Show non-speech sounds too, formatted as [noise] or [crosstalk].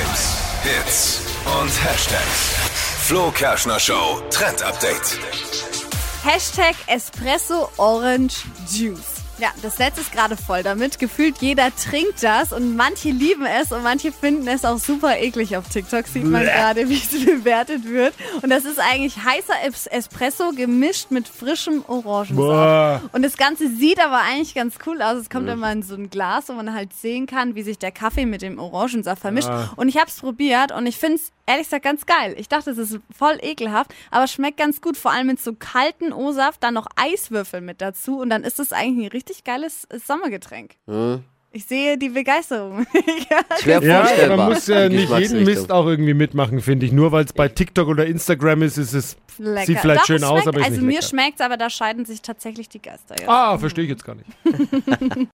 Hypes, Hits und Hashtags. Flo Kerschner Show Trend Update. Hashtag Espresso Orange Juice. Ja, das Netz ist gerade voll damit. Gefühlt jeder trinkt das und manche lieben es und manche finden es auch super eklig auf TikTok. Sieht man gerade, wie es [laughs] bewertet wird. Und das ist eigentlich heißer Es- Espresso gemischt mit frischem Orangensaft. Und das Ganze sieht aber eigentlich ganz cool aus. Es kommt immer in so ein Glas, wo man halt sehen kann, wie sich der Kaffee mit dem Orangensaft vermischt. Ah. Und ich habe es probiert und ich finde es ehrlich gesagt ganz geil. Ich dachte, es ist voll ekelhaft, aber es schmeckt ganz gut. Vor allem mit so kalten O-Saft, dann noch Eiswürfel mit dazu und dann ist es eigentlich ein richtig geiles äh, Sommergetränk. Ich sehe die Begeisterung. [laughs] Schwer Ja, vorstellbar. man muss ja nicht jeden. Mist auch irgendwie mitmachen, finde ich. Nur weil es bei TikTok oder Instagram ist, ist es Lecker. sieht vielleicht Doch, schön es aus, aber ist Also nicht mir schmeckt aber da scheiden sich tatsächlich die Geister. Jetzt. Ah, verstehe ich jetzt gar nicht. [laughs]